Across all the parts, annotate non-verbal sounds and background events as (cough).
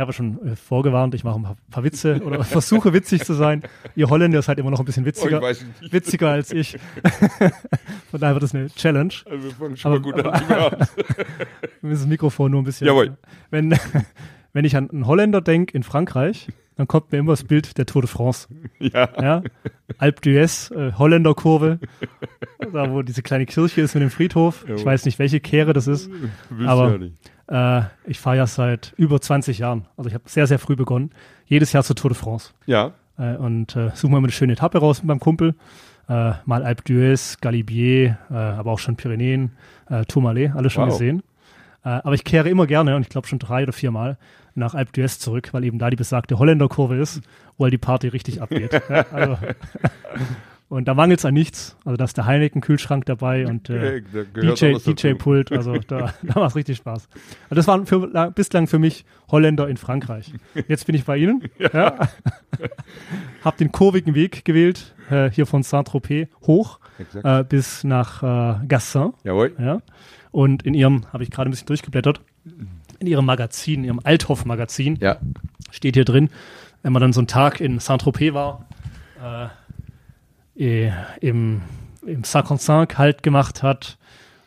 Ich habe schon äh, vorgewarnt, ich mache ein paar, Witze oder (laughs) versuche witzig zu sein. Ihr Holländer seid immer noch ein bisschen witziger, Oh, ich witziger als ich. (laughs) Von daher wird das eine Challenge. Also wir fangen schon Aber- mal gut an. Ja. Wir müssen das Mikrofon nur ein bisschen. Jawohl. Wenn, (laughs) wenn ich an einen Holländer denke in Frankreich, dann kommt mir immer das Bild der Tour de France. ja. Ja? Alpe d'Huez, äh, Holländerkurve, da wo diese kleine Kirche ist mit dem Friedhof. Ich Jawohl. weiß nicht, welche Kehre das ist. Willst Aber- ja nicht. Äh, ich fahre ja seit über 20 Jahren. Also ich habe sehr, sehr früh begonnen. Jedes Jahr zur Tour de France. Ja. Äh, und äh, suchen wir immer eine schöne Etappe raus mit meinem Kumpel. Äh, mal Alpe d'Huez, Galibier, äh, aber auch schon Pyrenäen, äh, Tourmalet, alles schon Wow. gesehen. Aber ich kehre immer gerne, und ich glaube schon drei oder vier Mal, nach Alpe d'Huez zurück, weil eben da die besagte Holländerkurve ist, wo halt die Party richtig abgeht. (laughs) ja, also, und da mangelt es an nichts. Also da ist der Heineken-Kühlschrank dabei und äh, Äh, DJ. DJ-Pult, also da, (laughs) da macht es richtig Spaß. Also das waren für, la- bislang für mich Holländer in Frankreich. Jetzt bin ich bei Ihnen. (laughs) Ja. (laughs) Hab den kurvigen Weg gewählt, äh, hier von Saint-Tropez hoch äh, bis nach äh, Gassin. Jawohl. Ja. Und in Ihrem, habe ich gerade ein bisschen durchgeblättert, in Ihrem Magazin, in Ihrem Althoff-Magazin, Ja. steht hier drin, wenn man dann so einen Tag in Saint-Tropez war, äh, im, im Sac-en-Sac halt gemacht hat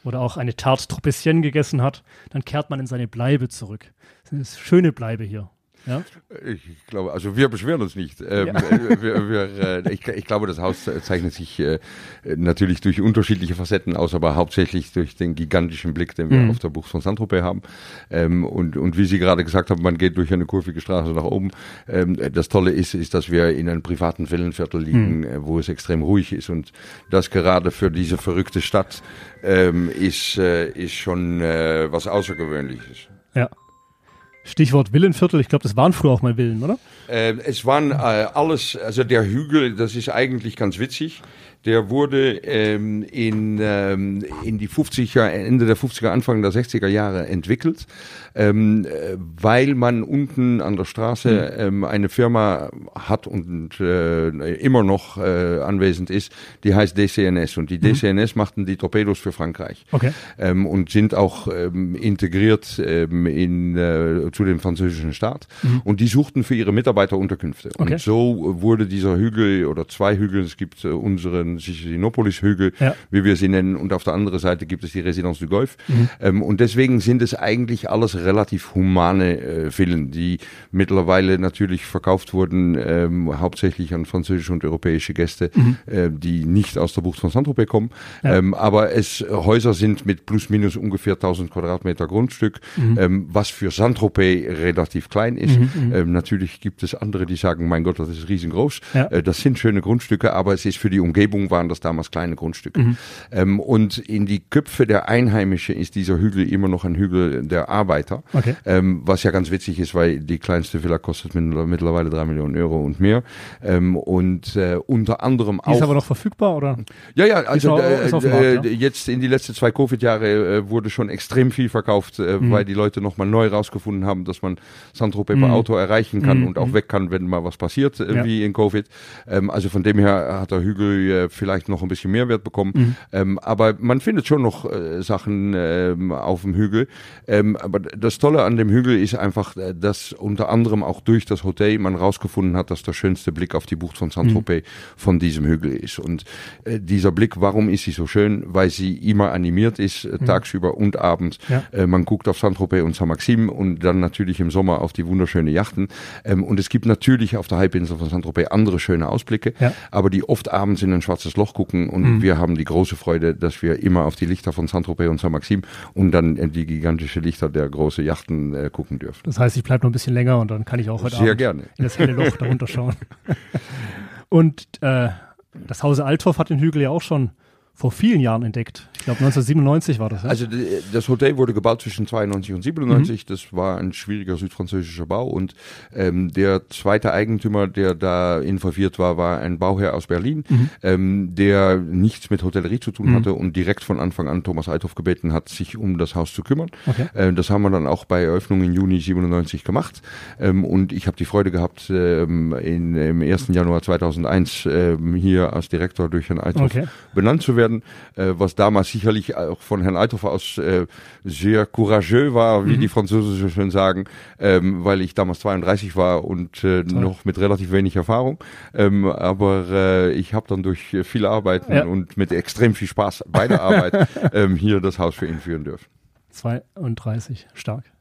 oder auch eine Tarte Tropecienne gegessen hat, dann kehrt man in seine Bleibe zurück. Das ist eine schöne Bleibe hier. Ja? Ich glaube, also wir beschweren uns nicht. Ähm, Ja. äh, wir, wir, äh, ich, ich glaube, das Haus zeichnet sich äh, natürlich durch unterschiedliche Facetten aus, aber hauptsächlich durch den gigantischen Blick, den wir Mhm. auf der Bucht von Saint-Tropez haben. Ähm, und, und wie Sie gerade gesagt haben, man geht durch eine kurvige Straße nach oben. Ähm, das Tolle ist, ist, dass wir in einem privaten Villenviertel liegen, Mhm. äh, wo es extrem ruhig ist und das gerade für diese verrückte Stadt ähm, ist, äh, ist schon äh, was Außergewöhnliches. ja. Stichwort Villenviertel, ich glaube, das waren früher auch mal Villen, oder? Äh, es waren äh, alles, also der Hügel, das ist eigentlich ganz witzig. Der wurde ähm, in, ähm, in die 50er, Ende der 50er, Anfang der 60er Jahre entwickelt, ähm, äh, weil man unten an der Straße ähm, eine Firma hat und äh, immer noch äh, anwesend ist, die heißt DCNS. Und die DCNS machten die Torpedos für Frankreich Okay. ähm, und sind auch ähm, integriert ähm, in, äh, zu dem französischen Staat. Und die suchten für ihre Mitarbeiter Unterkünfte. Okay. Und so wurde dieser Hügel oder zwei Hügel, es gibt äh, unseren Sicilinopolis-Hügel, Ja. wie wir sie nennen, und auf der anderen Seite gibt es die Residence du Golf. Ähm, und deswegen sind es eigentlich alles relativ humane äh, Villen, die mittlerweile natürlich verkauft wurden, ähm, hauptsächlich an französische und europäische Gäste, äh, die nicht aus der Bucht von Saint-Tropez kommen. Ja. Ähm, aber es Häuser sind mit plus minus ungefähr 1000 Quadratmeter Grundstück, ähm, was für Saint-Tropez relativ klein ist. Ähm, natürlich gibt es andere, die sagen, mein Gott, das ist riesengroß. Ja. Äh, das sind schöne Grundstücke, aber es ist für die Umgebung waren das damals kleine Grundstücke. Ähm, und in die Köpfe der Einheimischen ist dieser Hügel immer noch ein Hügel der Arbeiter. Okay. Ähm, was ja ganz witzig ist, weil die kleinste Villa kostet mittler- mittlerweile drei Millionen Euro und mehr. Ähm, und äh, unter anderem Die ist auch aber noch verfügbar, oder? ja, ja, also auch- äh, Markt, äh, ja? jetzt in die letzten zwei Covid-Jahre äh, wurde schon extrem viel verkauft, äh, Mhm. weil die Leute nochmal neu rausgefunden haben, dass man Saint-Tropez per Auto erreichen kann Mhm. und auch weg kann, wenn mal was passiert, äh, Ja. wie in Covid. Ähm, also von dem her hat der Hügel äh, vielleicht noch ein bisschen Mehrwert bekommen. Mhm. Ähm, aber man findet schon noch äh, Sachen ähm, auf dem Hügel. Ähm, aber das Tolle an dem Hügel ist einfach, äh, dass unter anderem auch durch das Hotel man rausgefunden hat, dass der schönste Blick auf die Bucht von Saint-Tropez von diesem Hügel ist. Und äh, dieser Blick, warum ist sie so schön? Weil sie immer animiert ist, äh, tagsüber und abends. Ja. Äh, man guckt auf Saint-Tropez und Saint-Maxime und dann natürlich im Sommer auf die wunderschöne Yachten. Ähm, und es gibt natürlich auf der Halbinsel von Saint-Tropez andere schöne Ausblicke, Ja. aber die oft abends in ein schwarzes Loch gucken und wir haben die große Freude, dass wir immer auf die Lichter von Saint-Tropez und Saint-Maxime und dann äh, die gigantische Lichter der großen Yachten äh, gucken dürfen. Das heißt, ich bleibe noch ein bisschen länger und dann kann ich auch heute Sehr Abend gerne. in das helle Loch (laughs) darunter schauen. und äh, das Hause Althoff hat den Hügel ja auch schon vor vielen Jahren entdeckt. Ich glaube 1997 war das. Ja? Also d- das Hotel wurde gebaut zwischen 92 und 97. Mhm. Das war ein schwieriger südfranzösischer Bau und ähm, der zweite Eigentümer, der da involviert war, war ein Bauherr aus Berlin, Mhm. ähm, der nichts mit Hotellerie zu tun hatte und direkt von Anfang an Thomas Althoff gebeten hat, sich um das Haus zu kümmern. Okay. Äh, das haben wir dann auch bei Eröffnung im Juni 97 gemacht ähm, und ich habe die Freude gehabt, ähm, in, im 1. Januar 2001 ähm, hier als Direktor durch Herrn Althoff Okay. benannt zu werden. Werden, äh, was damals sicherlich auch von Herrn Althoff aus äh, sehr courageux war, wie mhm. die Franzosen so schön sagen, ähm, weil ich damals 32 war und äh, noch mit relativ wenig Erfahrung. Ähm, aber äh, ich habe dann durch viele Arbeiten ja. und mit extrem viel Spaß bei der Arbeit (laughs) ähm, hier das Haus für ihn führen dürfen. 32, stark.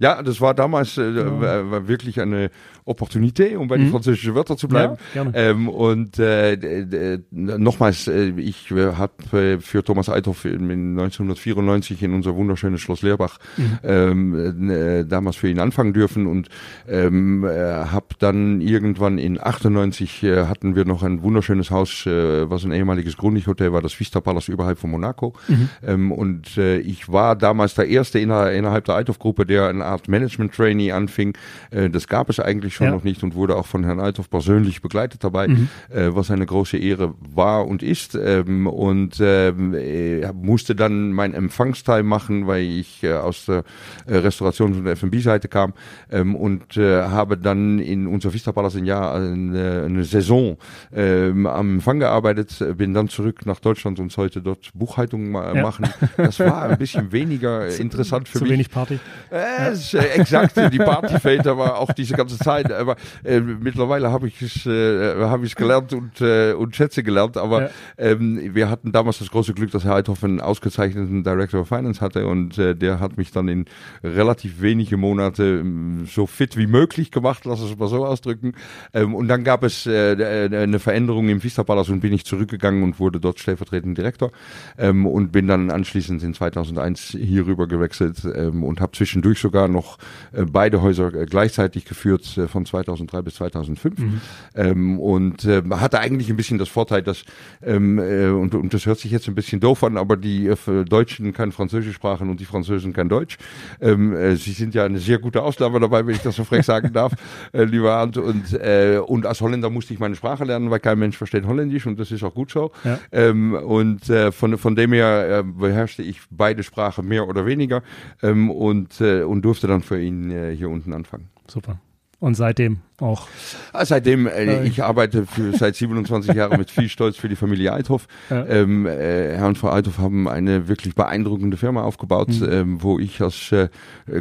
Ja, das war damals äh, ja. war wirklich eine Opportunität, um bei mhm. den französischen Wörtern zu bleiben. Ja, ähm, und äh, nochmals, äh, ich äh, habe äh, für Thomas Eithoff in 1994 in unser wunderschönes Schloss Leerbach mhm. ähm, äh, damals für ihn anfangen dürfen und ähm, äh, habe dann irgendwann in 98 äh, hatten wir noch ein wunderschönes Haus, äh, was ein ehemaliges Grundig-Hotel war, das Vista Palace überhalb von Monaco. Mhm. Ähm, und äh, ich war damals der Erste inner, innerhalb der Eithoff-Gruppe, der eine Art Management-Trainee anfing. Äh, das gab es eigentlich schon ja. noch nicht und wurde auch von Herrn Althoff persönlich begleitet dabei, mhm. äh, was eine große Ehre war und ist. Ähm, und ähm, äh, musste dann mein Empfangsteil machen, weil ich aus der Restaurations- und F&B-Seite kam ähm, und habe dann in unser Vista Palace ein Jahr eine, eine Saison am Empfang gearbeitet, bin dann zurück nach Deutschland und sollte dort Buchhaltung ma ja. machen. Das war ein bisschen weniger (laughs) interessant für zu mich. Zu wenig Party. Äh, ja. exakt, die Party fehlt aber auch diese ganze Zeit aber äh, mittlerweile habe ich es äh, habe ich gelernt und äh, und schätze gelernt. Aber ja. ähm, wir hatten damals das große Glück, dass Herr Eithoff einen ausgezeichneten Director of Finance hatte und äh, der hat mich dann in relativ wenige Monate ähm, so fit wie möglich gemacht, lass es mal so ausdrücken. Ähm, und dann gab es äh, äh eine Veränderung im Vista Palace und bin ich zurückgegangen und wurde dort stellvertretender Direktor ähm, und bin dann anschließend in 2001 hier rüber gewechselt ähm, und habe zwischendurch sogar noch äh, beide Häuser äh, gleichzeitig geführt äh, von 2003 bis 2005 mhm. ähm, und äh, hatte eigentlich ein bisschen das Vorteil, dass ähm, äh, und, und das hört sich jetzt ein bisschen doof an, aber die äh, Deutschen kein Französisch sprachen und die Französen kein Deutsch. Ähm, äh, sie sind ja eine sehr gute Ausnahme dabei, wenn ich das so frech sagen darf, (laughs) äh, lieber Arndt. Und, äh, und als Holländer musste ich meine Sprache lernen, weil kein Mensch versteht Holländisch und das ist auch gut so. Ja. Ähm, und äh, von, von dem her äh, beherrschte ich beide Sprachen mehr oder weniger ähm, und, äh, und durfte dann für ihn äh, hier unten anfangen. Super. Und seitdem auch. Ah, seitdem, äh, ich arbeite für, seit 27 Jahren mit viel Stolz für die Familie Eithoff. Ja. Ähm, äh, Herr und Frau Eithoff haben eine wirklich beeindruckende Firma aufgebaut, mhm. ähm, wo ich als äh,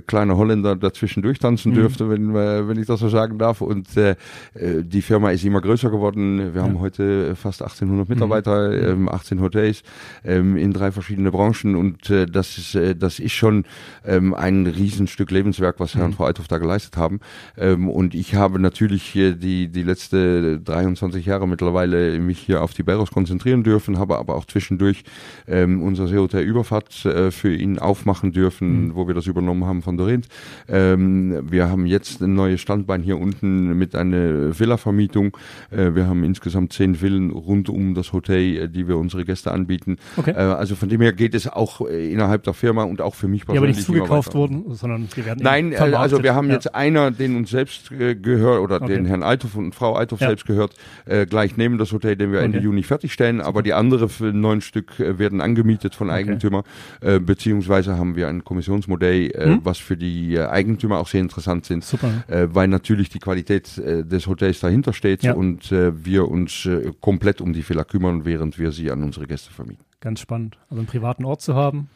kleiner Holländer dazwischen durchtanzen mhm. dürfte, wenn, äh, wenn ich das so sagen darf. Und äh, äh die Firma ist immer größer geworden. Wir ja. haben heute fast 1800 mhm. Mitarbeiter, mhm. ähm, 18 Hotels ähm, in drei verschiedene Branchen. Und das, ist, das ist schon ähm, ein Riesenstück Lebenswerk, was Herr und mhm. Frau Eithoff da geleistet haben. Ähm, und ich habe natürlich die, die letzte 23 Jahre mittlerweile mich hier auf die Berros konzentrieren dürfen, habe aber auch zwischendurch ähm, unser Seehotel Überfahrt äh, für ihn aufmachen dürfen, mhm. wo wir das übernommen haben von Dorint. Ähm, wir haben jetzt ein neues Standbein hier unten mit einer Villa-Vermietung. Äh, wir haben insgesamt zehn Villen rund um das Hotel, äh, die wir unsere Gäste anbieten. Okay. Äh, also von dem her geht es auch äh, innerhalb der Firma und auch für mich persönlich. Ja, aber nicht zugekauft worden, sondern sie werden Nein, äh, also wir haben ja. jetzt einer, den uns selbst gehört oder okay. den Herrn Althoff und Frau Althoff ja. selbst gehört, äh, gleich neben das Hotel, den wir okay. Ende Juni fertigstellen. Aber die andere für neun Stück äh, werden angemietet von Eigentümer, okay. äh, beziehungsweise haben wir ein Kommissionsmodell, äh, hm? was für die äh, Eigentümer auch sehr interessant sind, Super. Weil natürlich die Qualität des Hotels dahinter steht ja. und wir uns komplett um die Fehler kümmern, während wir sie an unsere Gäste vermieten. Ganz spannend. Also einen privaten Ort zu haben,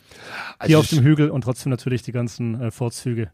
also hier auf dem Hügel und trotzdem natürlich die ganzen äh, Vorzüge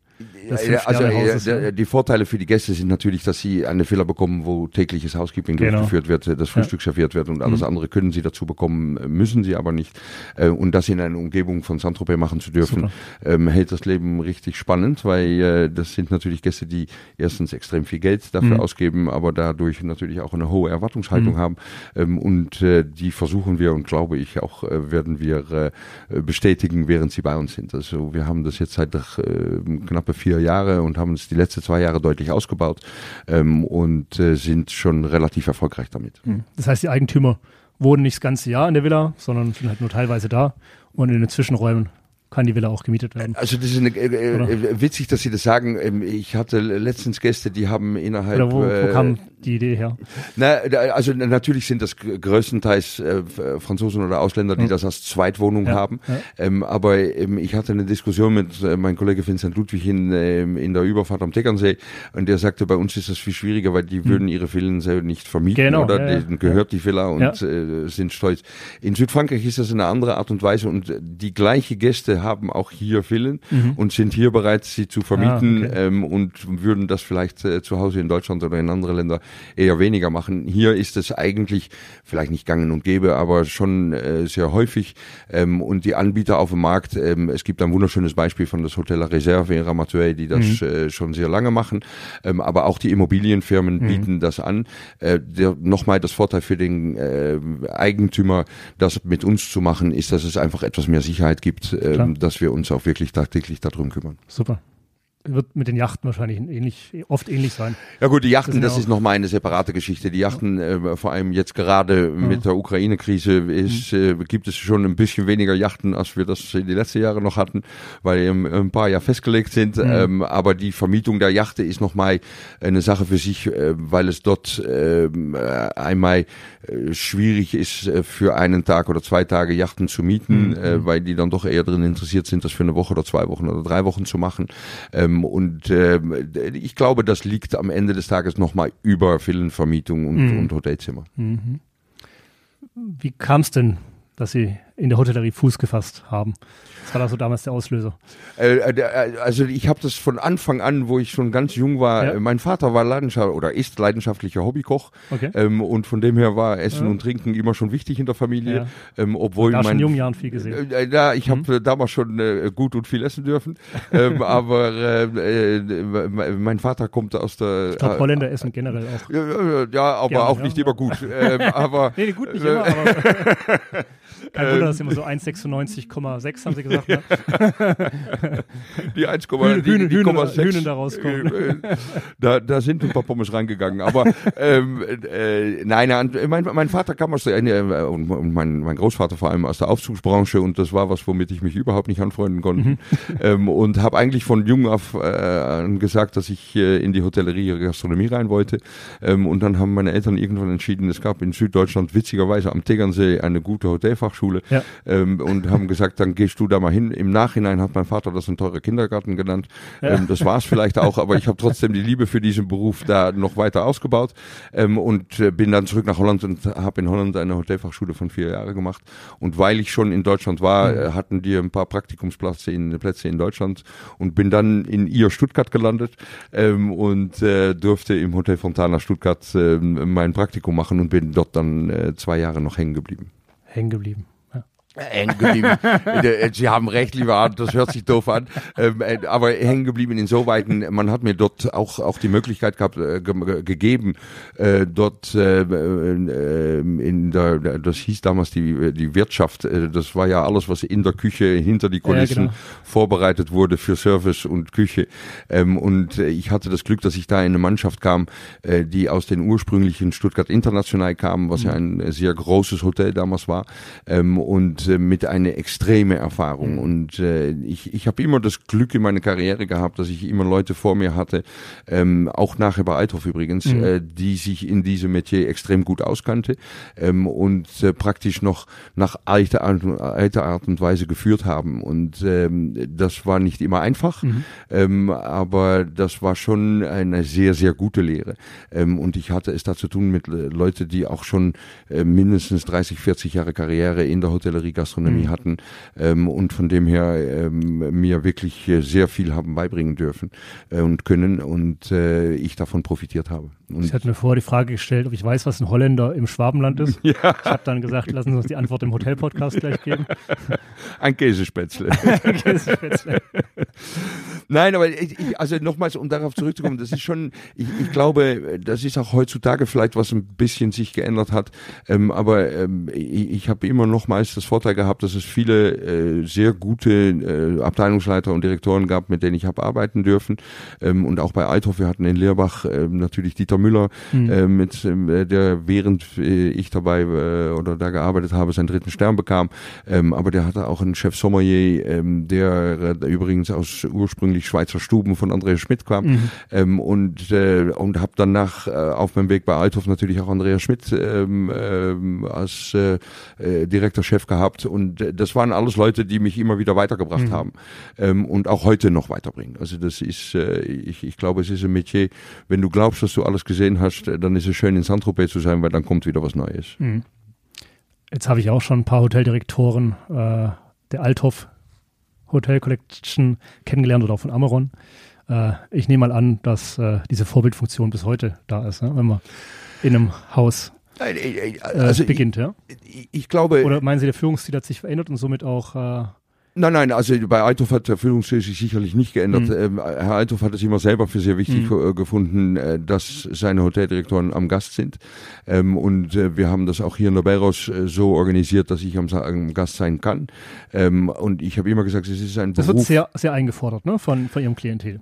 ja, also ja, die Vorteile für die Gäste sind natürlich, dass sie eine Villa bekommen, wo tägliches Housekeeping genau. durchgeführt wird, das Frühstück ja. serviert wird und alles mhm. andere können sie dazu bekommen, müssen sie aber nicht. Äh, und das in einer Umgebung von Saint-Tropez machen zu dürfen, ähm, hält das Leben richtig spannend, weil äh, das sind natürlich Gäste, die erstens extrem viel Geld dafür mhm. ausgeben, aber dadurch natürlich auch eine hohe Erwartungshaltung mhm. haben. Ähm, und äh, die versuchen wir und glaube ich auch werden wir bestätigen, während sie bei uns sind. Also wir haben das jetzt seit knapp knappe vier Jahre und haben es die letzten zwei Jahre deutlich ausgebaut ähm, und äh, sind schon relativ erfolgreich damit. Hm. Das heißt, die Eigentümer wohnen nicht das ganze Jahr in der Villa, sondern sind halt nur teilweise da und in den Zwischenräumen kann die Villa auch gemietet werden. Also das ist eine, äh, äh, witzig, dass Sie das sagen. Ähm, ich hatte letztens Gäste, die haben innerhalb. Oder wo, wo kam die Idee her? Na, also natürlich sind das größtenteils äh, Franzosen oder Ausländer, die hm. das als Zweitwohnung ja, haben. Ja. Ähm, aber ähm, ich hatte eine Diskussion mit äh, meinem Kollege Vincent Ludwig in, in der Überfahrt am Tegernsee und der sagte, bei uns ist das viel schwieriger, weil die hm. würden ihre Villen selber nicht vermieten genau, oder ja, denen gehört die Villa und äh, sind stolz. In Südfrankreich ist das eine andere Art und Weise und die gleiche Gäste haben auch hier Villen mhm. und sind hier bereit, sie zu vermieten ah, okay. ähm, und würden das vielleicht äh, zu Hause in Deutschland oder in andere Länder eher weniger machen. Hier ist es eigentlich vielleicht nicht gangen und gäbe, aber schon äh, sehr häufig ähm, und die Anbieter auf dem Markt, ähm, es gibt ein wunderschönes Beispiel von das Hotel Reserve in Ramatuelle, die das mhm. äh, schon sehr lange machen, ähm, aber auch die Immobilienfirmen mhm. bieten das an. Äh, Nochmal das Vorteil für den äh, Eigentümer, das mit uns zu machen, ist, dass es einfach etwas mehr Sicherheit gibt, äh, dass wir uns auch wirklich tagtäglich darum kümmern. Super wird mit den Yachten wahrscheinlich ähnlich, oft ähnlich sein. Ja gut, die Yachten, das, das ist nochmal eine separate Geschichte. Die Yachten, äh, vor allem jetzt gerade ja. mit der Ukraine-Krise, ist, mhm. äh, gibt es schon ein bisschen weniger Yachten, als wir das in die letzten Jahre noch hatten, weil eben ein paar ja festgelegt sind. Mhm. Ähm, aber die Vermietung der Yachte ist nochmal eine Sache für sich, äh, weil es dort ähm, äh, einmal äh, schwierig ist, äh, für einen Tag oder zwei Tage Yachten zu mieten, mhm. weil die dann doch eher darin interessiert sind, das für eine Woche oder zwei Wochen oder drei Wochen zu machen. Ähm, ähm, und äh, ich glaube, das liegt am Ende des Tages nochmal über Villenvermietung und, mhm. und Hotelzimmer. Mhm. Wie kam es denn, dass Sie in der Hotellerie Fuß gefasst haben? Was war da so damals der Auslöser? Äh, äh, äh also ich habe das von Anfang an, wo ich schon ganz jung war, ja. mein Vater war leidenschaftlicher oder ist leidenschaftlicher Hobbykoch okay. ähm, und von dem her war Essen ja. und Trinken immer schon wichtig in der Familie. Ja. Ähm, obwohl da mein, schon in jungen Jahren viel gesehen. Äh, ja, ich habe mhm. damals schon äh, gut und viel essen dürfen, ähm, (laughs) aber äh, mein Vater kommt aus der... Ich glaube, Holländer essen generell auch. Ja, aber Gerne, auch nicht immer gut. ähm, (laughs) aber, nee, gut nicht immer, aber... (laughs) Kein Wunder, dass immer so 1,96,6 haben sie gesagt. Ne? (laughs) die 1,6 die, die, Hühnen da rauskommen. Äh, da, da sind ein paar Pommes reingegangen. Aber (laughs) ähm, äh, nein, mein, mein Vater kam aus der, äh, und mein, mein Großvater vor allem aus der Aufzugsbranche und das war was, womit ich mich überhaupt nicht anfreunden konnte. Mhm. Ähm, und habe eigentlich von jung auf äh, gesagt, dass ich äh, in die Hotellerie, Gastronomie rein wollte. Ähm, und dann haben meine Eltern irgendwann entschieden, es gab in Süddeutschland witzigerweise am Tegernsee eine gute Hotelfachschule ja. ähm, und haben gesagt, dann gehst du da mal hin. Im Nachhinein hat mein Vater das ein teurer Kindergarten genannt. Ja. Ähm, das war es vielleicht auch, aber ich habe trotzdem die Liebe für diesen Beruf da noch weiter ausgebaut ähm, und äh, bin dann zurück nach Holland und habe in Holland eine Hotelfachschule von vier Jahren gemacht. Und weil ich schon in Deutschland war, mhm. äh, hatten die ein paar Praktikumsplätze in, Plätze in Deutschland und bin dann in ihr Stuttgart gelandet ähm, und äh, durfte im Hotel Fontana Stuttgart äh, mein Praktikum machen und bin dort dann äh, zwei Jahre noch hängen geblieben. Hängen geblieben hängen geblieben. (laughs) Äh, Sie haben recht, lieber Arndt, das hört sich doof an. Ähm, äh, aber hängen geblieben insoweit, man hat mir dort auch, auch die Möglichkeit gehabt, äh, ge gegeben, äh, dort äh, in der, das hieß damals die, die Wirtschaft, das war ja alles, was in der Küche hinter die Kulissen ja, genau. vorbereitet wurde für Service und Küche. Ähm, und ich hatte das Glück, dass ich da in eine Mannschaft kam, die aus den ursprünglichen Stuttgart International kam, was mhm. ja ein sehr großes Hotel damals war. Ähm, und äh, mit einer extreme Erfahrung. Mhm. Und äh, ich, ich habe immer das Glück in meiner Karriere gehabt, dass ich immer Leute vor mir hatte, ähm, auch nachher bei Althoff übrigens, mhm. äh, die sich in diesem Metier extrem gut auskannte ähm, und äh, praktisch noch nach alter Art, alter Art und Weise geführt haben. Und ähm, das war nicht immer einfach, mhm. ähm, aber das war schon eine sehr, sehr gute Lehre. Ähm, und ich hatte es da zu tun mit äh, Leuten, die auch schon äh, mindestens 30, 40 Jahre Karriere in der Hotellerie Gastronomie mhm. hatten ähm, und von dem her ähm, mir wirklich äh, sehr viel haben beibringen dürfen äh, und können und äh, ich davon profitiert habe. Und ich hatte mir vorher die Frage gestellt, ob ich weiß, was ein Holländer im Schwabenland ist. (laughs) Ja. Ich habe dann gesagt, lassen Sie uns die Antwort im Hotel-Podcast gleich geben. (laughs) Ein Käsespätzle. (laughs) ein Käsespätzle. Nein, aber ich, also nochmals, um darauf zurückzukommen, das ist schon, ich, ich glaube, das ist auch heutzutage vielleicht was ein bisschen sich geändert hat. Ähm, aber ähm, ich, ich habe immer nochmals das Vorteil gehabt, dass es viele äh, sehr gute äh, Abteilungsleiter und Direktoren gab, mit denen ich habe arbeiten dürfen. Ähm, und auch bei Eithoff, wir hatten in Leerbach äh, natürlich Dieter Müller, mhm. äh, mit äh, der während äh, ich dabei äh, oder da gearbeitet habe, seinen dritten Stern bekam. Ähm, aber der hatte auch einen Chef Sommelier, ähm, der äh, übrigens aus ursprünglich Schweizer Stuben von Andreas Schmidt kam. Mhm. Ähm, und äh, und habe danach äh, auf meinem Weg bei Althoff natürlich auch Andreas Schmidt ähm, ähm, als äh, äh, direkter Chef gehabt. Und äh, das waren alles Leute, die mich immer wieder weitergebracht mhm. haben ähm, und auch heute noch weiterbringen. Also das ist, äh, ich, ich glaube, es ist ein Metier, wenn du glaubst, dass du alles gesehen hast, dann ist es schön in Saint-Tropez zu sein, weil dann kommt wieder was Neues. Mhm. Jetzt habe ich auch schon ein paar Hoteldirektoren äh, der Althoff Hotel Collection kennengelernt oder auch von Amaron. Äh, ich nehme mal an, dass äh, diese Vorbildfunktion bis heute da ist, ne? wenn man in einem Haus äh, also beginnt. Ich, ja? Ich, ich, glaube. Oder meinen Sie, der Führungsstil hat sich verändert und somit auch äh, Nein, nein, also bei Althoff hat der Führungsstil sich sicherlich nicht geändert. Mhm. Ähm, Herr Althoff hat es immer selber für sehr wichtig mhm. gefunden, äh, dass seine Hoteldirektoren am Gast sind. Ähm, und äh, wir haben das auch hier in der Belros äh, so organisiert, dass ich am, am Gast sein kann. Ähm, und ich habe immer gesagt, es ist ein das Beruf. Das wird sehr, sehr eingefordert ne? von, von Ihrem Klientel.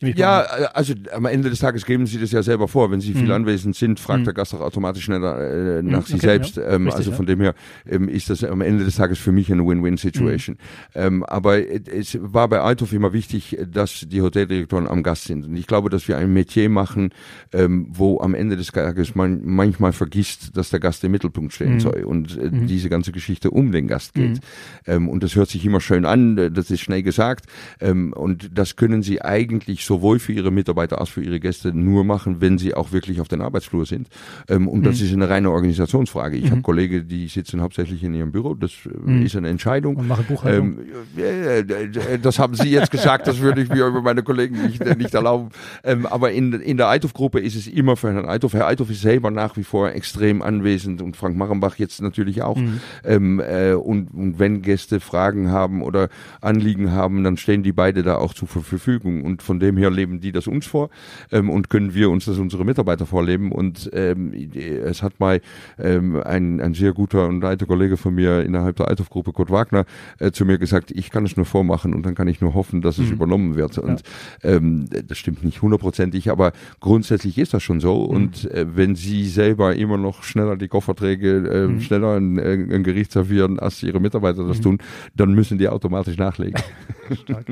Ja, also am Ende des Tages geben Sie das ja selber vor. Wenn Sie viel mhm. anwesend sind, fragt mhm. der Gast auch automatisch schneller äh, nach mhm. sich okay, selbst. Ja. Ähm, Richtig, also von ja. dem her ähm, ist das am Ende des Tages für mich eine Win-Win-Situation. Mhm. Ähm, aber es war bei Althoff immer wichtig, dass die Hoteldirektoren am Gast sind. Und ich glaube, dass wir ein Metier machen, ähm, wo am Ende des Tages man manchmal vergisst, dass der Gast im Mittelpunkt stehen mhm. soll und äh, mhm. diese ganze Geschichte um den Gast geht. Ähm, und das hört sich immer schön an, das ist schnell gesagt. Ähm, und das können Sie eigentlich eigentlich sowohl für ihre Mitarbeiter als für ihre Gäste nur machen, wenn sie auch wirklich auf den Arbeitsflur sind. Ähm, und mhm. das ist eine reine Organisationsfrage. Ich mhm. habe Kollegen, die sitzen hauptsächlich in ihrem Büro. Das äh, mhm. ist eine Entscheidung. Und machen Buchhaltung. Ähm, das haben Sie jetzt gesagt. Das würde ich mir über meine Kollegen nicht, äh, nicht erlauben. Ähm, aber in, in der Eithoff-Gruppe ist es immer für Herrn Eithoff. Herr Eithoff ist selber nach wie vor extrem anwesend und Frank Machenbach jetzt natürlich auch. Mhm. Ähm, äh, und, und wenn Gäste Fragen haben oder Anliegen haben, dann stehen die beide da auch zur Verfügung. Und von dem her leben die das uns vor ähm, und können wir uns das unsere Mitarbeiter vorleben. Und ähm, es hat mal ähm, ein, ein sehr guter und alter Kollege von mir innerhalb der Althoff-Gruppe, Kurt Wagner, äh, zu mir gesagt, ich kann es nur vormachen und dann kann ich nur hoffen, dass es mhm. übernommen wird. Und ja. ähm, das stimmt nicht hundertprozentig, aber grundsätzlich ist das schon so. Mhm. Und äh, wenn Sie selber immer noch schneller die Kofferträge, äh, mhm. schneller ein, äh, ein, Gericht servieren, als Ihre Mitarbeiter das mhm. tun, dann müssen die automatisch nachlegen. (laughs) Stark.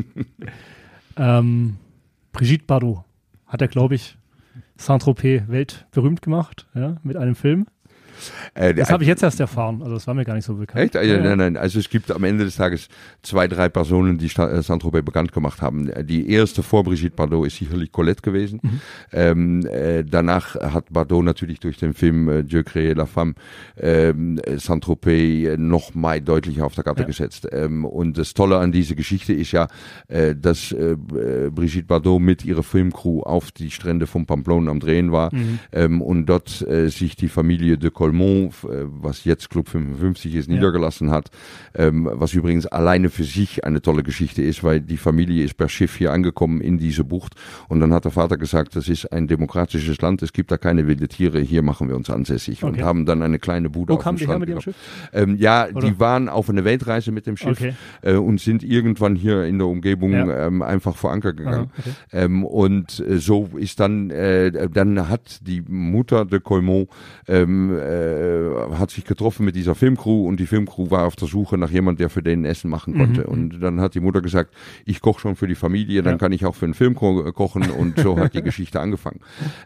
Ähm, Brigitte Bardot hat er, glaube ich, Saint-Tropez weltberühmt gemacht, ja, mit einem Film. Äh, das habe ich jetzt erst erfahren, also das war mir gar nicht so bekannt. Echt? Ja, nein, nein, also es gibt am Ende des Tages zwei, drei Personen, die äh, Saint-Tropez bekannt gemacht haben. Die erste vor Brigitte Bardot ist sicherlich Colette gewesen. Mhm. Ähm, äh, danach hat Bardot natürlich durch den Film äh, Dieu créé la femme ähm, Saint-Tropez noch mal deutlicher auf der Karte ja. gesetzt. Ähm, und das Tolle an dieser Geschichte ist ja, äh, dass äh, Brigitte Bardot mit ihrer Filmcrew auf die Strände von Pamplona am Drehen war mhm. ähm, und dort äh, sich die Familie de Colmont äh, was jetzt Club 55 ist, ja. niedergelassen hat. Ähm, was übrigens alleine für sich eine tolle Geschichte ist, weil die Familie ist per Schiff hier angekommen in diese Bucht. Und dann hat der Vater gesagt, das ist ein demokratisches Land, es gibt da keine wilde Tiere, hier machen wir uns ansässig. Okay. Und haben dann eine kleine Bude Wo auf dem Strand. Mit ihrem Schiff? Ähm, ja, Oder? die waren auf eine Weltreise mit dem Schiff okay. äh, und sind irgendwann hier in der Umgebung ja. ähm, einfach vor Anker gegangen. Aha, okay. ähm, und äh, so ist dann, äh, dann hat die Mutter de Colmont ähm, äh, hat sich getroffen mit dieser Filmcrew und die Filmcrew war auf der Suche nach jemand, der für den Essen machen konnte. Mhm. Und dann hat die Mutter gesagt, ich koche schon für die Familie, dann ja. kann ich auch für den Film ko kochen und so hat die (laughs) Geschichte angefangen.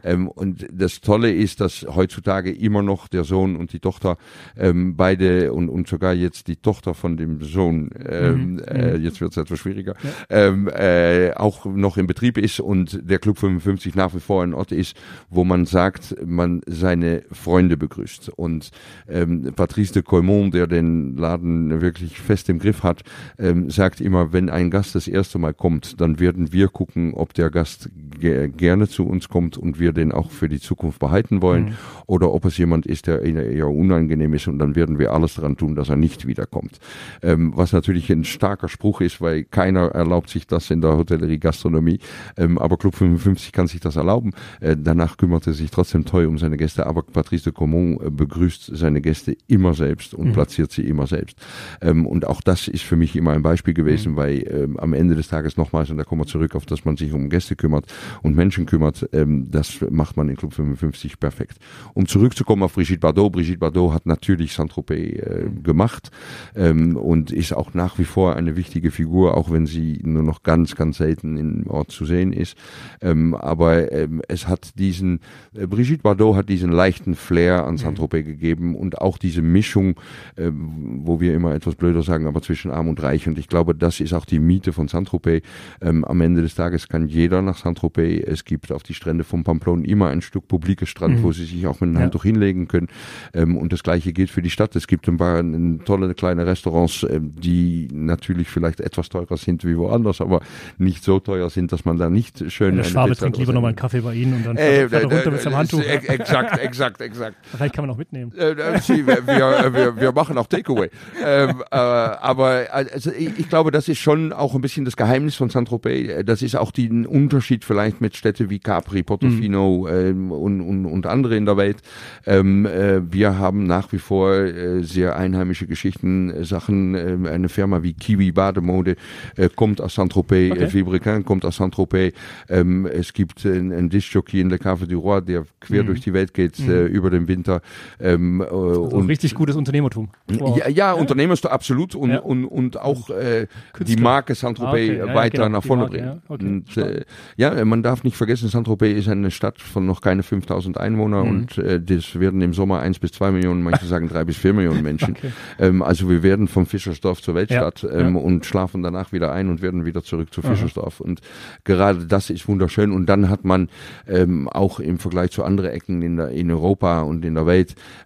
Ähm, und das Tolle ist, dass heutzutage immer noch der Sohn und die Tochter ähm, beide und, und sogar jetzt die Tochter von dem Sohn, ähm, mhm. äh, jetzt wird es etwas schwieriger, ja. ähm, äh, auch noch in Betrieb ist und der Club 55 nach wie vor ein Ort ist, wo man sagt, man seine Freunde begrüßt. Und ähm, Patrice de Colmont, der den Laden wirklich fest im Griff hat, ähm, sagt immer, wenn ein Gast das erste Mal kommt, dann werden wir gucken, ob der Gast ge gerne zu uns kommt und wir den auch für die Zukunft behalten wollen mhm. oder ob es jemand ist, der eher unangenehm ist und dann werden wir alles daran tun, dass er nicht wiederkommt. Ähm, was natürlich ein starker Spruch ist, weil keiner erlaubt sich das in der Hotellerie Gastronomie, ähm, aber Club 55 kann sich das erlauben. Äh, danach kümmert er sich trotzdem toll um seine Gäste, aber Patrice de Comont begrüßt seine Gäste immer selbst und mhm. platziert sie immer selbst. Ähm, und auch das ist für mich immer ein Beispiel gewesen, mhm. weil ähm, am Ende des Tages nochmals, und da kommen wir zurück auf, dass man sich um Gäste kümmert und Menschen kümmert, ähm, das macht man in Club 55 perfekt. Um zurückzukommen auf Brigitte Bardot, Brigitte Bardot hat natürlich Saint-Tropez äh, gemacht ähm, und ist auch nach wie vor eine wichtige Figur, auch wenn sie nur noch ganz, ganz selten im Ort zu sehen ist. Ähm, aber ähm, es hat diesen, äh, Brigitte Bardot hat diesen leichten Flair an Saint-Tropez mhm. gegeben und auch diese Mischung, äh, wo wir immer etwas blöder sagen, aber zwischen arm und reich. Und ich glaube, das ist auch die Miete von Saint-Tropez. Ähm, am Ende des Tages kann jeder nach Saint-Tropez. Es gibt auf die Strände von Pamplon immer ein Stück publiker Strand, mhm. wo sie sich auch mit einem ja. Handtuch hinlegen können. Ähm, und das Gleiche gilt für die Stadt. Es gibt ein paar ein, tolle kleine Restaurants, äh, die natürlich vielleicht etwas teurer sind wie woanders, aber nicht so teuer sind, dass man da nicht schön. Der Schwabe trinkt lieber nochmal einen Kaffee bei Ihnen und dann äh, fährt er runter mit seinem Handtuch. Exakt, exakt, exakt. Vielleicht kann man auch mitnehmen. Äh, äh Sie, wir, wir, wir machen auch Takeaway. ähm, äh, aber also ich, ich, glaube, das ist schon auch ein bisschen das Geheimnis von Saint-Tropez. Das ist auch den Unterschied vielleicht mit Städten wie Capri, Portofino mhm. ähm, und, und, und andere in der Welt. Ähm, äh, wir haben nach wie vor äh, sehr einheimische Geschichten, äh, Sachen. Äh, eine Firma wie Kiwi Bademode äh, kommt aus Saint-Tropez, okay. Fabricant kommt aus Saint-Tropez. Ähm, es gibt ein, ein Discjockey in der Cave du Roi, der quer mhm. durch die Welt geht mhm. über den Winter. Ähm, also und richtig gutes Unternehmertum. Wow. Ja, ja, Unternehmertum absolut und, ja. und, und auch äh, die Marke Saint-Tropez ah, okay. weiter genau, nach vorne Marke, bringen. Okay. Und, äh, ja, man darf nicht vergessen, Saint-Tropez ist eine Stadt von noch keine 5000 Einwohner mhm. und äh, das werden im Sommer eins bis zwei Millionen, manche (laughs) sagen drei bis vier Millionen Menschen. Okay. Ähm, also wir werden vom Fischersdorf zur Weltstadt ähm, und schlafen danach wieder ein und werden wieder zurück zu Fischersdorf. Und gerade das ist wunderschön. Und dann hat man ähm, auch im Vergleich zu anderen Ecken in, der, in Europa und in der Welt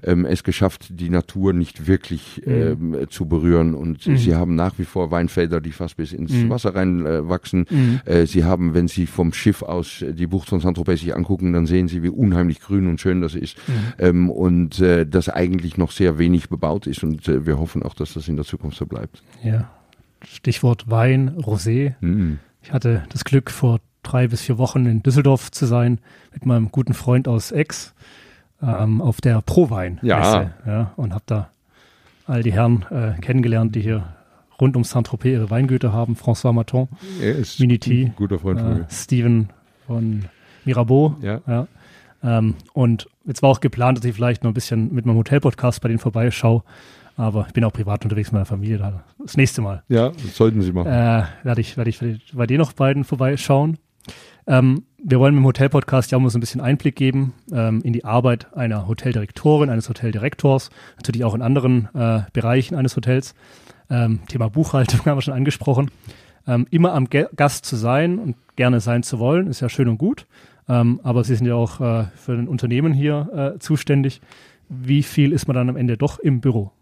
ähm, es geschafft, die Natur nicht wirklich mhm. ähm, zu berühren. Und mhm. sie haben nach wie vor Weinfelder, die fast bis ins mhm. Wasser reinwachsen. Äh, mhm. äh, sie haben, wenn sie vom Schiff aus die Bucht von Saint-Tropez sich angucken, dann sehen sie, wie unheimlich grün und schön das ist. Mhm. Ähm, und äh, das eigentlich noch sehr wenig bebaut ist. Und äh, wir hoffen auch, dass das in der Zukunft so bleibt. Ja. Stichwort Wein, Rosé. Ich hatte das Glück, vor drei bis vier Wochen in Düsseldorf zu sein mit meinem guten Freund aus Ex ähm, auf der Prowein. Ja. ja. Und habe da all die Herren äh, kennengelernt, die hier rund um Saint-Tropez ihre Weingüter haben. François Maton, Miniti, guter Freund von äh, Steven von Mirabeau. Ja. ja. Ähm, und jetzt war auch geplant, dass ich vielleicht noch ein bisschen mit meinem Hotel-Podcast bei denen vorbeischaue. Aber ich bin auch privat unterwegs mit meiner Familie. Da. Das nächste Mal. Ja, das sollten Sie machen. Äh, werde ich, werde ich bei denen noch beiden vorbeischauen. Ähm, wir wollen dem Hotel-Podcast ja auch mal so ein bisschen Einblick geben ähm, in die Arbeit einer Hoteldirektorin, eines Hoteldirektors, natürlich auch in anderen äh, Bereichen eines Hotels. Ähm, Thema Buchhaltung (laughs) haben wir schon angesprochen. Ähm, immer am Ge Gast zu sein und gerne sein zu wollen, ist ja schön und gut. Ähm, aber Sie sind ja auch äh, für ein Unternehmen hier äh, zuständig. Wie viel ist man dann am Ende doch im Büro?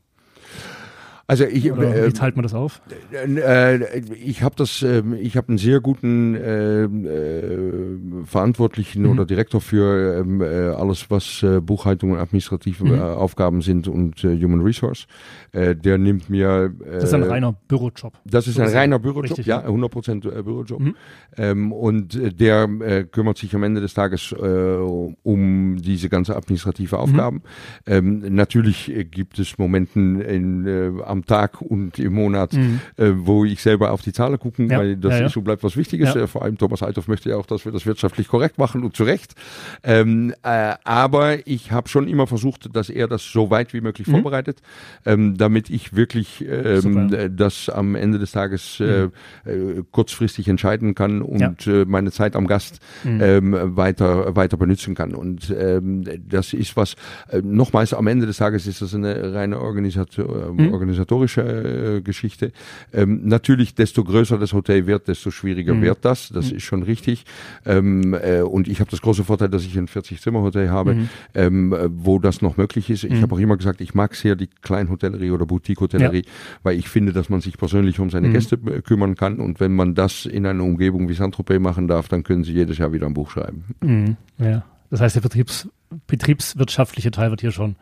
Also ich, Oder wie äh, teilt man das auf? Äh, ich habe das, äh, ich habe einen sehr guten äh, äh, Verantwortlichen mhm. oder Direktor für ähm, äh, alles, was Buchhaltung und administrative mhm. Aufgaben sind und Human Resource. der nimmt mir. das ist ein reiner Bürojob. Das ist so ein reiner Bürojob, richtig, ja, 100 Prozent Bürojob. Mhm. Ähm, und der kümmert sich am Ende des Tages um diese ganze administrative mhm. Aufgaben. Ähm, natürlich gibt es Momenten in, am am Tag und im Monat, mhm. äh, wo ich selber auf die Zahlen gucken, ja. weil das ja, ist und bleibt was Wichtiges. Äh, vor allem Thomas Althoff möchte ja auch, dass wir das wirtschaftlich korrekt machen und zu Recht. Ähm, äh, aber ich habe schon immer versucht, dass er das so weit wie möglich mhm. vorbereitet, ähm, damit ich wirklich ähm, das am Ende des Tages äh, mhm. äh, kurzfristig entscheiden kann und äh, meine Zeit am Gast mhm. ähm, weiter weiter benutzen kann. Und ähm, das ist was, äh, nochmals am Ende des Tages ist das eine reine Organisation, mhm. Organisation organisatorische äh, Geschichte. Ähm, natürlich, desto größer das Hotel wird, desto schwieriger mhm. wird das. Das mhm. ist schon richtig. Ähm, äh, und ich habe das große Vorteil, dass ich ein 40-Zimmer-Hotel habe, mhm. ähm, wo das noch möglich ist. Ich mhm. habe auch immer gesagt, ich mag sehr die Kleinhotellerie oder Boutique-Hotellerie, ja. weil ich finde, dass man sich persönlich um seine mhm. Gäste äh, kümmern kann. Und wenn man das in einer Umgebung wie Saint-Tropez machen darf, dann können sie jedes Jahr wieder ein Buch schreiben. Mhm. Ja, das heißt, der Betriebs betriebswirtschaftliche Teil wird hier schon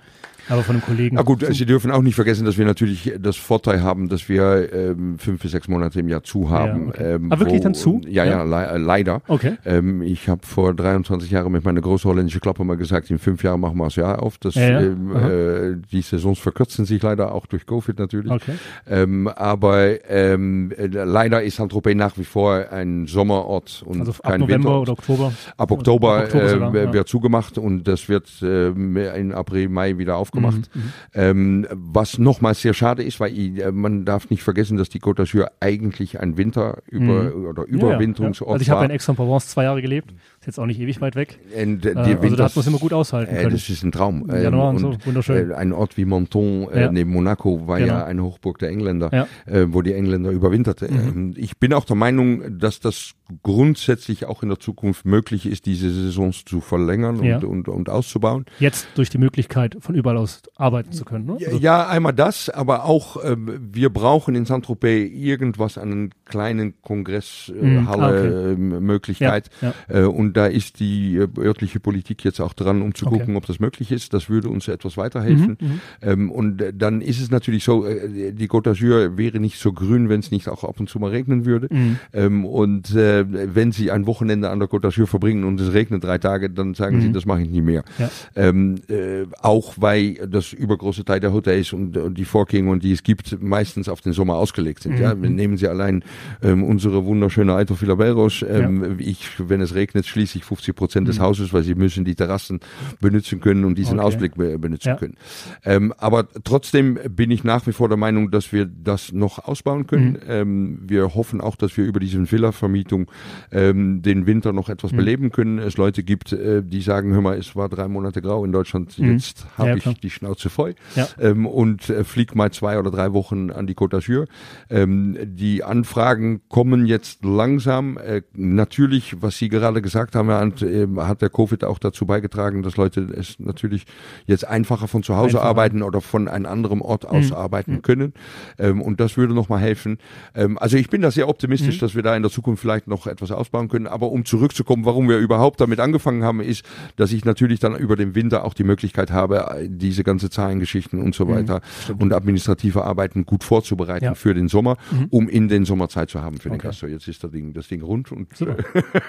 aber von einem Kollegen. Na gut, Sie dürfen auch nicht vergessen, dass wir natürlich das Vorteil haben, dass wir ähm, fünf bis sechs Monate im Jahr zu haben. Ja, okay. ähm, Aber wirklich wo, dann zu? Ja, ja, ja le leider. Okay. Ähm, ich habe vor 23 Jahren mit meiner großen holländischen Klappe mal gesagt, in fünf Jahren machen wir das Jahr auf. Das, ja, ähm, äh, die Saisons verkürzen sich leider auch durch Covid natürlich. Okay. Ähm, aber ähm, äh, leider ist Saint-Tropez nach wie vor ein Sommerort und also kein ab November Winterort. oder Oktober? Ab Oktober, ab Oktober äh, wird zugemacht und das wird äh, in April, Mai wieder aufgemacht. Mhm, mhm. Ähm, was nochmals sehr schade ist, weil äh, man darf nicht vergessen, dass die Côte d'Azur eigentlich ein Winter über mhm. oder Überwinterungsort ja, ja. Also ich habe in Aix-en-Provence zwei Jahre gelebt, jetzt auch nicht ewig weit weg. Und, äh, äh also Winters, da hat man es immer gut aushalten können. Äh, das ist ein Traum. Ähm, Januar und, so, wunderschön. Äh, ein Ort wie Menton äh, ja. neben Monaco war genau. ja eine Hochburg der Engländer, wo die Engländer überwinterte. Mhm. Ähm, ich bin auch der Meinung, dass das grundsätzlich auch in der Zukunft möglich ist, diese Saisons zu verlängern und, und, und auszubauen. Jetzt durch die Möglichkeit, von überall aus arbeiten zu können. Ne? Also ja, einmal das, aber auch äh, wir brauchen in Saint-Tropez irgendwas, einen kleinen Kongresshalle-Möglichkeit. Äh, mhm. ah, okay. ja, ja. äh, und da ist die äh, örtliche Politik jetzt auch dran, um zu okay. gucken, ob das möglich ist. Das würde uns etwas weiterhelfen. Mhm, mhm. ähm, und dann ist es natürlich so, äh, die Côte d'Azur wäre nicht so grün, wenn es nicht auch ab und zu mal regnen würde. Mhm. Ähm, und äh, wenn Sie ein Wochenende an der Côte d'Azur verbringen und es regnet drei Tage, dann sagen Sie, mhm. das mache ich nie mehr. Ja. Ähm, äh, auch weil das übergroße Teil der Hotels und, und die Vorgänge, die es gibt, meistens auf den Sommer ausgelegt sind. Mhm. Ja, nehmen Sie allein ähm, unsere wunderschöne Alto Filaberos. Ähm, ja. Ich, wenn es regnet, schließe ich 50 Prozent mhm. des Hauses, weil Sie müssen die Terrassen benutzen können und diesen okay. Ausblick be benutzen ja. können. Ähm, aber trotzdem bin ich nach wie vor der Meinung, dass wir das noch ausbauen können. Mhm. Ähm, wir hoffen auch, dass wir über diese Villa-Vermietung ähm, den Winter noch etwas mhm. beleben können. Es Leute gibt, äh, die sagen, hör mal, es war drei Monate grau in Deutschland, mhm. jetzt habe ich die Schnauze voll ähm, und äh, flieg mal zwei oder drei Wochen an die Côte d'Azur. Ähm, die Anfragen kommen jetzt langsam. Äh, natürlich, was Sie gerade gesagt haben, hat, äh, hat der Covid auch dazu beigetragen, dass Leute es natürlich jetzt einfacher von zu Hause Einfacher. arbeiten oder von einem anderen Ort aus mhm. arbeiten mhm. können. Ähm, und das würde nochmal helfen. Ähm, also ich bin da sehr optimistisch, mhm. dass wir da in der Zukunft vielleicht noch etwas ausbauen können. Aber um zurückzukommen, warum wir überhaupt damit angefangen haben, ist, dass ich natürlich dann über den Winter auch die Möglichkeit habe, diese ganze Zahlengeschichten und so mhm. weiter mhm, und administrative Arbeiten gut vorzubereiten ja. für den Sommer, mhm. um in den Sommer Zeit zu haben für okay. den Gast. So, jetzt ist das Ding, das Ding rund und Super.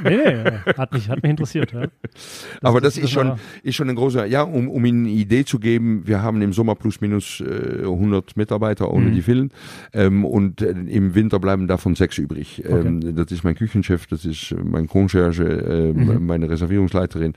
nee, nee, (laughs) hat mich, hat mich interessiert. Ja. (laughs) Das, Aber das, das ist schon, ist schon ein großer, ja, um, um Ihnen eine Idee zu geben, wir haben im Sommer plus minus äh, 100 Mitarbeiter ohne mhm. die Villen ähm, und äh, im Winter bleiben davon sechs übrig. Okay. Ähm, das ist mein Küchenchef, das ist mein Concierge, äh, mhm. meine Reservierungsleiterin,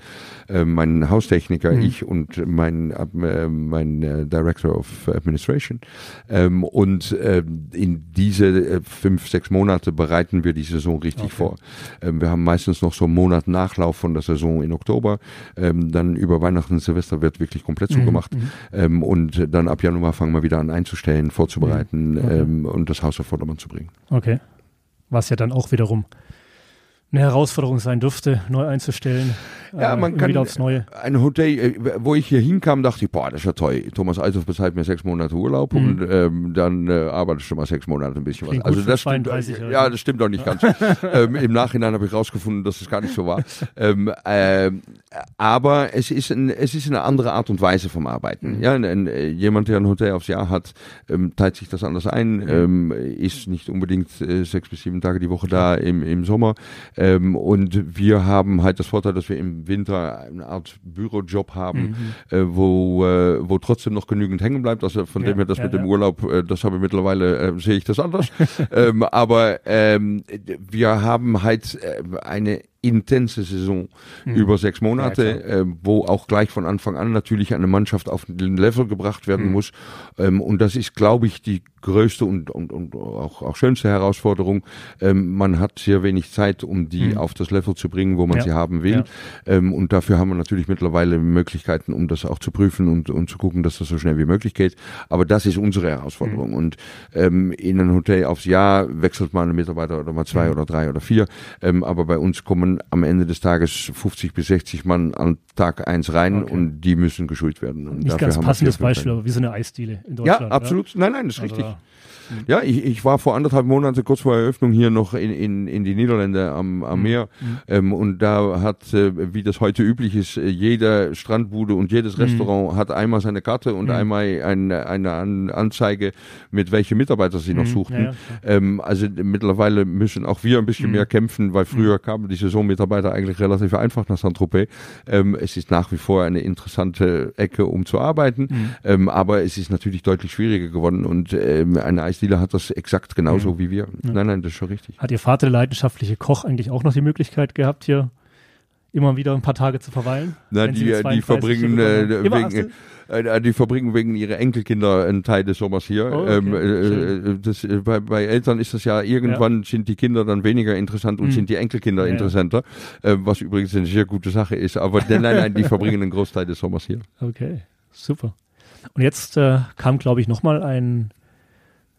äh, mein Haustechniker, mhm. ich und mein, äh, mein äh, Director of Administration. Ähm, und äh, in diese fünf, sechs Monate bereiten wir die Saison richtig okay. vor. Ähm, wir haben meistens noch so einen Monat Nachlauf von der Saison in Oktober. Ähm, dann über Weihnachten und Silvester wird wirklich komplett mhm. zugemacht. Mhm. Ähm, und dann ab Januar fangen wir wieder an einzustellen, vorzubereiten mhm. okay. ähm, und das Haus auf Vordermann zu bringen. Okay. Was ja dann auch wiederum eine Herausforderung sein dürfte, neu einzustellen. Ja, man kann wieder aufs Neue. Ein Hotel, äh, wo ich hier hinkam, dachte ich, boah, das ist ja toll. Thomas Althoff bezahlt mir sechs Monate Urlaub mhm. und ähm, dann äh, arbeitest du mal sechs Monate ein bisschen Klingt was. Also das stimmt, äh, ja, das stimmt doch nicht ganz. (laughs) ähm, Im Nachhinein habe ich rausgefunden, dass es gar nicht so war. ähm, äh, aber es ist, ein, es ist eine andere Art und Weise vom Arbeiten. Mhm. Ja, ein, ein, äh, jemand, der ein Hotel aufs Jahr hat, ähm, teilt sich das anders ein, mhm. ähm, ist nicht unbedingt äh, sechs bis sieben Tage die Woche da im, im Sommer. Ähm, und wir haben halt das Vorteil, dass wir im Winter eine Art Bürojob haben, mhm. äh, wo, äh, wo trotzdem noch genügend hängen bleibt. Also von ja, dem her, das ja, mit dem Urlaub, äh, das habe ich mittlerweile, äh, sehe ich das anders. (laughs) ähm, aber ähm, wir haben halt äh, eine intense Saison mhm. über sechs Monate, ja, äh, wo auch gleich von Anfang an natürlich eine Mannschaft auf den Level gebracht werden mhm. muss. Ähm, und das ist, glaube ich, die größte und, und, und auch, auch schönste Herausforderung. Ähm, man hat sehr wenig Zeit, um die mhm. auf das Level zu bringen, wo man ja. sie haben will. Ja. Ähm, und dafür haben wir natürlich mittlerweile Möglichkeiten, um das auch zu prüfen und, und zu gucken, dass das so schnell wie möglich geht. Aber das ist unsere Herausforderung. Mhm. Und ähm, in einem Hotel aufs Jahr wechselt man einen Mitarbeiter oder mal zwei mhm. oder drei oder vier. Ähm, aber bei uns kommen am Ende des Tages 50 bis 60 Mann an Tag eins rein okay. und die müssen geschult werden. Und Nicht ganz passendes Beispiel, aber wie so eine Eisdiele in Deutschland. Ja, absolut. Ja? Nein, nein, das ist also richtig. Ja, ich, ich war vor anderthalb Monaten kurz vor Eröffnung hier noch in, in, in die Niederlande am, am mhm. Meer mhm. ähm, und da hat, äh, wie das heute üblich ist, äh, jede Strandbude und jedes mhm. Restaurant hat einmal seine Karte und mhm. einmal eine, eine Anzeige, mit welchen Mitarbeiter sie noch mhm. suchten. Ja, ja, ähm, also mittlerweile müssen auch wir ein bisschen mhm. mehr kämpfen, weil früher kamen die Saisonmitarbeiter eigentlich relativ einfach nach Saint-Tropez. Ähm, es ist nach wie vor eine interessante Ecke, um zu arbeiten, ähm, aber es ist natürlich deutlich schwieriger geworden und ähm, eine Eisdiele hat das exakt genauso ja. wie wir. Ja. Nein, nein, das ist schon richtig. Hat Ihr Vater, der leidenschaftliche Koch, eigentlich auch noch die Möglichkeit gehabt, hier immer wieder ein paar Tage zu verweilen? Na, die, die verbringen äh, wegen, äh, die verbringen wegen ihrer Enkelkinder einen Teil des Sommers hier. Oh, okay. ähm, äh, äh das, äh, bei, bei, Eltern ist das ja irgendwann ja. sind die Kinder dann weniger interessant und mhm. sind die Enkelkinder ja, interessanter, äh, was übrigens eine sehr gute Sache ist. Aber nein, nein, die (laughs) verbringen einen Großteil des Sommers hier. Okay, super. Und jetzt äh, kam, glaube ich, nochmal ein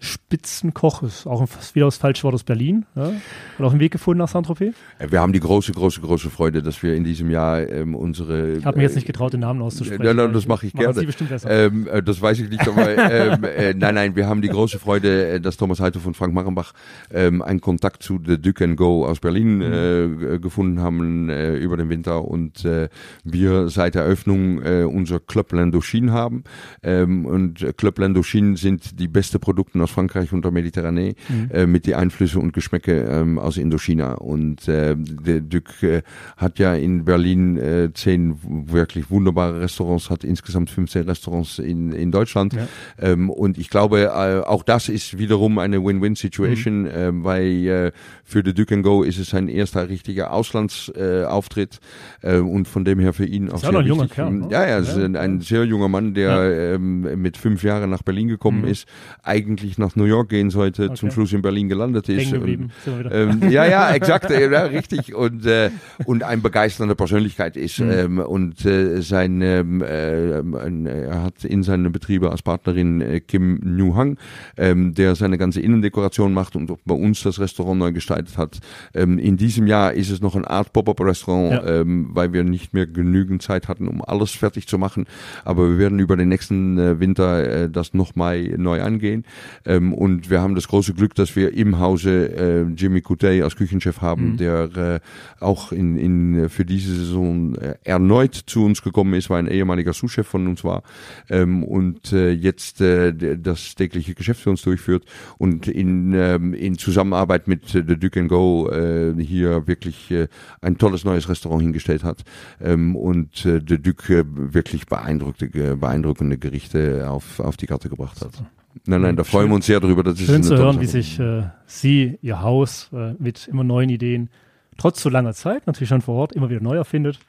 Spitzenkoch, ist auch wieder das falsche Wort aus Berlin, ja? hat auch einen Weg gefunden nach Saint-Tropez. Wir haben die große, große, große Freude, dass wir in diesem Jahr ähm, unsere. Ich habe mir jetzt nicht getraut, den Namen auszusprechen. Nein, nein, das mache ich gerne. Sie bestimmt besser. Ähm, äh, das weiß ich nicht, aber ähm, äh, (laughs) nein, nein, wir haben die große Freude, äh, dass Thomas Heito und Frank Marenbach ähm, einen Kontakt zu The Duke and Go aus Berlin mhm. äh, gefunden haben äh, über den Winter und äh, wir seit Eröffnung äh, unser Club Landochin haben. Ähm, und Club Landochin sind die beste Produkte aus Frankreich und der Mediterranee mhm. äh, mit die Einflüsse und Geschmäcke ähm, aus Indochina. Und äh, der Duc äh, hat ja in Berlin äh, zehn wirklich wunderbare Restaurants, hat insgesamt 15 Restaurants in, in Deutschland. Ja. Ähm, und ich glaube, äh, auch das ist wiederum eine Win-Win-Situation, mhm. äh, weil äh, für The Duke Go ist es sein erster richtiger Auslandsauftritt äh, und von dem her für ihn auch ist sehr ein junger Kerl, ne? Ja, ja, ja. Ein, ein, sehr junger Mann, der ja. ähm, mit fünf Jahren nach Berlin gekommen mhm. ist, eigentlich nach New York gehen sollte, okay. zum Schluss in Berlin gelandet ist. Und, ähm, ja, ja, exakt, ja, richtig. Und, äh, und eine begeisternde Persönlichkeit ist. Mhm. Ähm, und äh, sein, äh, er hat in seinen Betriebe als Partnerin äh, Kim New Hang, ähm, der seine ganze Innendekoration macht und bei uns das Restaurant neu gestaltet hat. Ähm, in diesem Jahr ist es noch eine Art Pop-up-Restaurant, ja. ähm, weil wir nicht mehr genügend Zeit hatten, um alles fertig zu machen. Aber wir werden über den nächsten äh, Winter äh, das nochmal neu angehen. Ähm, und wir haben das große Glück, dass wir im Hause äh, Jimmy Coutet als Küchenchef haben, mhm. der äh, auch in, in, für diese Saison äh, erneut zu uns gekommen ist, weil ein ehemaliger Sous-Chef von uns war ähm, und äh, jetzt äh, das tägliche Geschäft für uns durchführt und in, ähm, in Zusammenarbeit mit äh, The Duke Go äh, hier wirklich äh, ein tolles neues Restaurant hingestellt hat ähm, und äh, The Duke äh, wirklich beeindruckende, beeindruckende Gerichte auf, auf die Karte gebracht hat. Nein, nein, da freuen wir uns sehr drüber. Das Schön zu hören, wie sich äh, Sie, Ihr Haus äh, mit immer neuen Ideen, trotz so langer Zeit, natürlich schon vor Ort, immer wieder neu erfindet.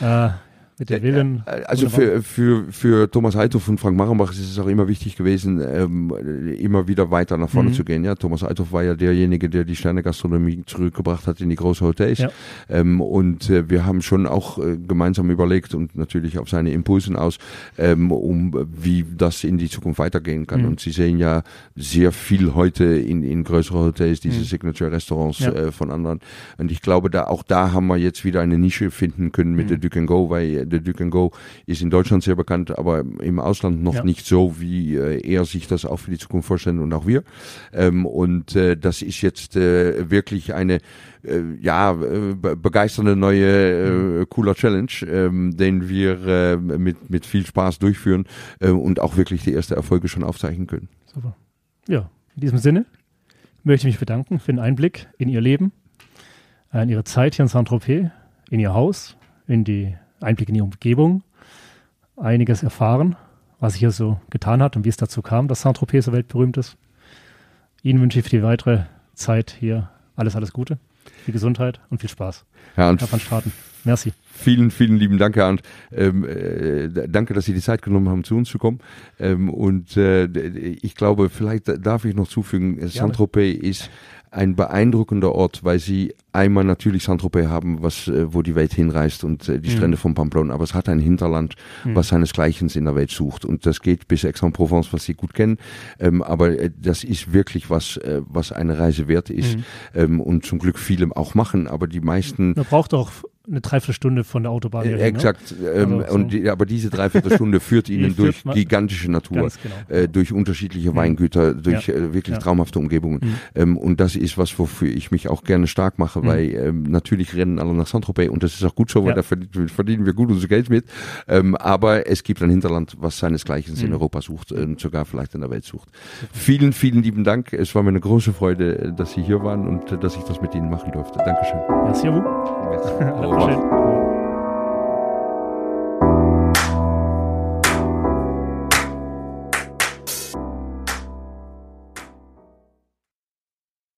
Äh, mit der Willen. Also für, für, für Thomas Althoff und Frank Marenbach ist es auch immer wichtig gewesen, ähm, immer wieder weiter nach vorne mhm. zu gehen. Ja, Thomas Althoff war ja derjenige, der die Sterne-Gastronomie zurückgebracht hat in die großen Hotels. Ja. Ähm, und äh, wir haben schon auch äh, gemeinsam überlegt und natürlich auf seine Impulsen aus, ähm, um wie das in die Zukunft weitergehen kann. Mhm. Und Sie sehen ja sehr viel heute in, in größeren Hotels, diese mhm. Signature-Restaurants ja. äh, von anderen. Und ich glaube, da auch da haben wir jetzt wieder eine Nische finden können mit mhm. der Duke Go, weil der Duke Go ist in Deutschland sehr bekannt, aber im Ausland noch ja. nicht so, wie äh, er sich das auch für die Zukunft vorstellt und auch wir. Ähm, und äh, das ist jetzt äh, wirklich eine äh, ja äh, begeisternde neue äh, cooler Challenge, ähm, den wir äh, mit mit viel Spaß durchführen äh, und auch wirklich die ersten Erfolge schon aufzeichnen können. Super. Ja, in diesem Sinne möchte ich mich bedanken für den Einblick in Ihr Leben, äh, in Ihre Zeit hier in Saint-Tropez, in Ihr Haus, in die Einblick in die Umgebung, einiges erfahren, was sich hier so getan hat und wie es dazu kam, dass Saint-Tropez so weltberühmt ist. Ihnen wünsche ich für die weitere Zeit hier alles, alles Gute. viel Gesundheit und viel Spaß. Ja, und Herr van Straten. Merci. Vielen, vielen lieben Dank, Herr Arndt. Ähm, äh, danke, dass Sie die Zeit genommen haben, zu uns zu kommen. Ähm, und äh, ich glaube, vielleicht darf ich noch zufügen, Saint-Tropez ist ein beeindruckender Ort, weil sie einmal natürlich Saint-Tropez haben, was, äh, wo die Welt hinreist und äh, die Strände mhm. von Pamplona, aber es hat ein Hinterland, mhm. was seinesgleichen in der Welt sucht. Und das geht bis Aix-en-Provence, was Sie gut kennen. Ähm, aber äh, das ist wirklich was, äh, was eine Reise wert ist. Mhm. Ähm, und zum Glück viele auch machen, aber die meisten. Man braucht auch eine Dreiviertelstunde von der Autobahn. Äh, exakt. Ne? Ähm, also, und die, aber diese Dreiviertelstunde (laughs) führt ihnen durch gigantische Natur, genau. äh, durch unterschiedliche mhm. Weingüter, durch ja. äh, wirklich ja. traumhafte Umgebungen. Mhm. Ähm, und das ist was, wofür ich mich auch gerne stark mache, mhm. weil ähm, natürlich rennen alle nach Saint-Tropez und das ist auch gut so, weil ja. da verdienen wir gut unser Geld mit. Ähm, aber es gibt ein Hinterland, was seinesgleichen in mhm. Europa sucht und sogar vielleicht in der Welt sucht. Vielen, vielen lieben Dank. Es war mir eine große Freude, dass Sie hier waren und dass ich das mit Ihnen machen durfte. Dankeschön. Merci à vous. Prochaine.